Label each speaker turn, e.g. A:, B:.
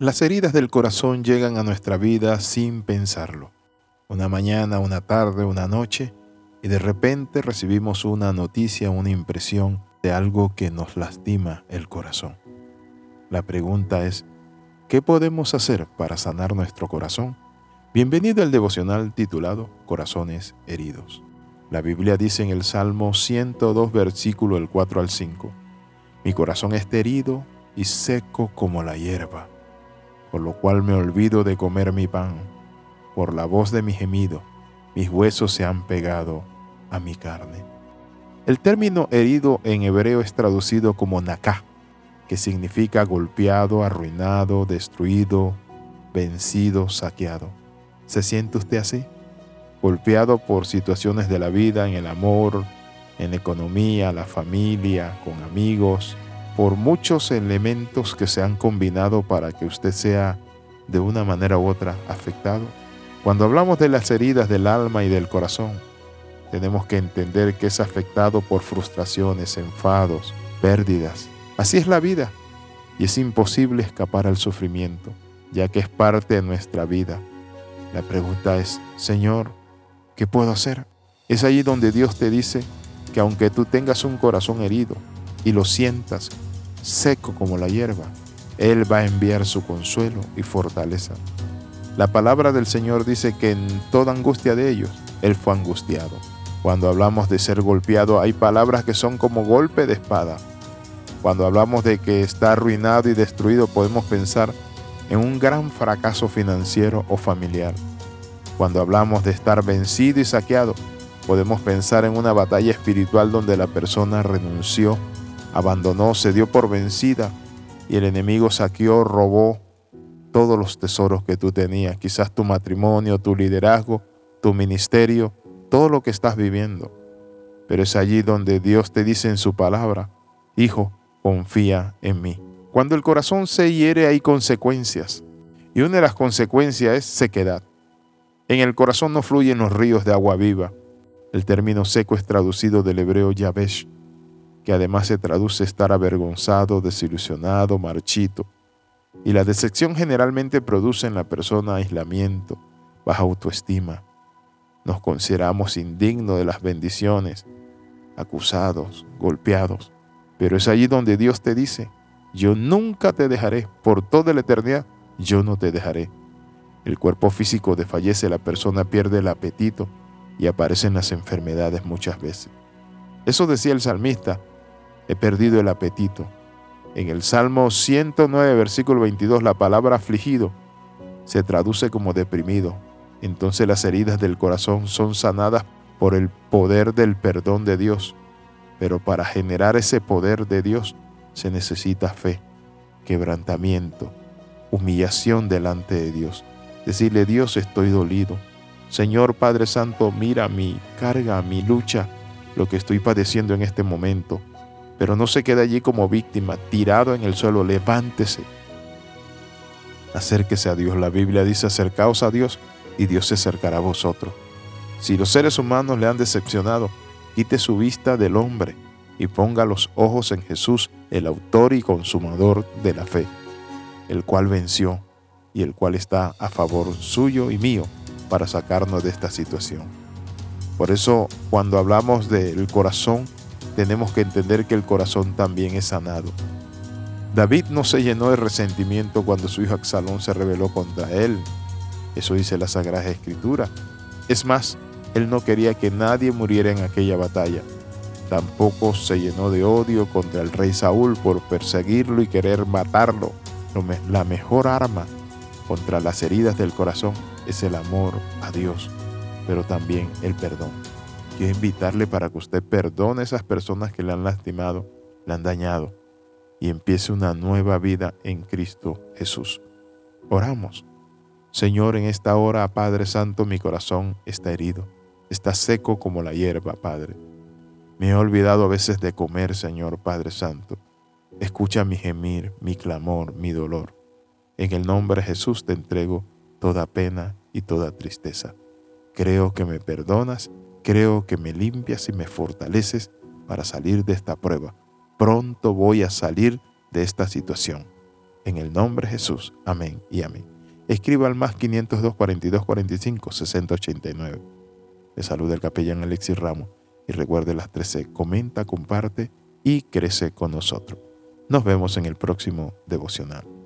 A: Las heridas del corazón llegan a nuestra vida sin pensarlo. Una mañana, una tarde, una noche, y de repente recibimos una noticia, una impresión de algo que nos lastima el corazón. La pregunta es, ¿qué podemos hacer para sanar nuestro corazón? Bienvenido al devocional titulado Corazones Heridos. La Biblia dice en el Salmo 102, versículo el 4 al 5, Mi corazón está herido y seco como la hierba por lo cual me olvido de comer mi pan. Por la voz de mi gemido, mis huesos se han pegado a mi carne. El término herido en hebreo es traducido como naká, que significa golpeado, arruinado, destruido, vencido, saqueado. ¿Se siente usted así? Golpeado por situaciones de la vida, en el amor, en la economía, la familia, con amigos, por muchos elementos que se han combinado para que usted sea de una manera u otra afectado. Cuando hablamos de las heridas del alma y del corazón, tenemos que entender que es afectado por frustraciones, enfados, pérdidas. Así es la vida y es imposible escapar al sufrimiento, ya que es parte de nuestra vida. La pregunta es, Señor, ¿qué puedo hacer? Es allí donde Dios te dice que aunque tú tengas un corazón herido, y lo sientas seco como la hierba, Él va a enviar su consuelo y fortaleza. La palabra del Señor dice que en toda angustia de ellos, Él fue angustiado. Cuando hablamos de ser golpeado, hay palabras que son como golpe de espada. Cuando hablamos de que está arruinado y destruido, podemos pensar en un gran fracaso financiero o familiar. Cuando hablamos de estar vencido y saqueado, podemos pensar en una batalla espiritual donde la persona renunció abandonó, se dio por vencida y el enemigo saqueó, robó todos los tesoros que tú tenías, quizás tu matrimonio, tu liderazgo, tu ministerio, todo lo que estás viviendo. Pero es allí donde Dios te dice en su palabra, Hijo, confía en mí. Cuando el corazón se hiere hay consecuencias, y una de las consecuencias es sequedad. En el corazón no fluyen los ríos de agua viva. El término seco es traducido del hebreo yabesh, además se traduce estar avergonzado, desilusionado, marchito. Y la decepción generalmente produce en la persona aislamiento, baja autoestima. Nos consideramos indignos de las bendiciones, acusados, golpeados. Pero es allí donde Dios te dice, yo nunca te dejaré, por toda la eternidad, yo no te dejaré. El cuerpo físico desfallece, la persona pierde el apetito y aparecen las enfermedades muchas veces. Eso decía el salmista, he perdido el apetito. En el Salmo 109, versículo 22, la palabra afligido se traduce como deprimido. Entonces las heridas del corazón son sanadas por el poder del perdón de Dios. Pero para generar ese poder de Dios se necesita fe, quebrantamiento, humillación delante de Dios. Decirle, Dios, estoy dolido. Señor Padre Santo, mira mi carga, mi lucha, lo que estoy padeciendo en este momento pero no se quede allí como víctima, tirado en el suelo, levántese. Acérquese a Dios. La Biblia dice, acercaos a Dios y Dios se acercará a vosotros. Si los seres humanos le han decepcionado, quite su vista del hombre y ponga los ojos en Jesús, el autor y consumador de la fe, el cual venció y el cual está a favor suyo y mío para sacarnos de esta situación. Por eso, cuando hablamos del corazón, tenemos que entender que el corazón también es sanado. David no se llenó de resentimiento cuando su hijo Absalón se rebeló contra él. Eso dice la Sagrada Escritura. Es más, él no quería que nadie muriera en aquella batalla. Tampoco se llenó de odio contra el rey Saúl por perseguirlo y querer matarlo. La mejor arma contra las heridas del corazón es el amor a Dios, pero también el perdón. Quiero invitarle para que usted perdone a esas personas que le han lastimado, le han dañado y empiece una nueva vida en Cristo Jesús. Oramos. Señor, en esta hora, Padre Santo, mi corazón está herido, está seco como la hierba, Padre. Me he olvidado a veces de comer, Señor Padre Santo. Escucha mi gemir, mi clamor, mi dolor. En el nombre de Jesús te entrego toda pena y toda tristeza. Creo que me perdonas Creo que me limpias y me fortaleces para salir de esta prueba. Pronto voy a salir de esta situación. En el nombre de Jesús. Amén y amén. Escriba al más 502 42 45 60 89. Le saluda el capellán Alexis Ramos y recuerde las 13. Comenta, comparte y crece con nosotros. Nos vemos en el próximo devocional.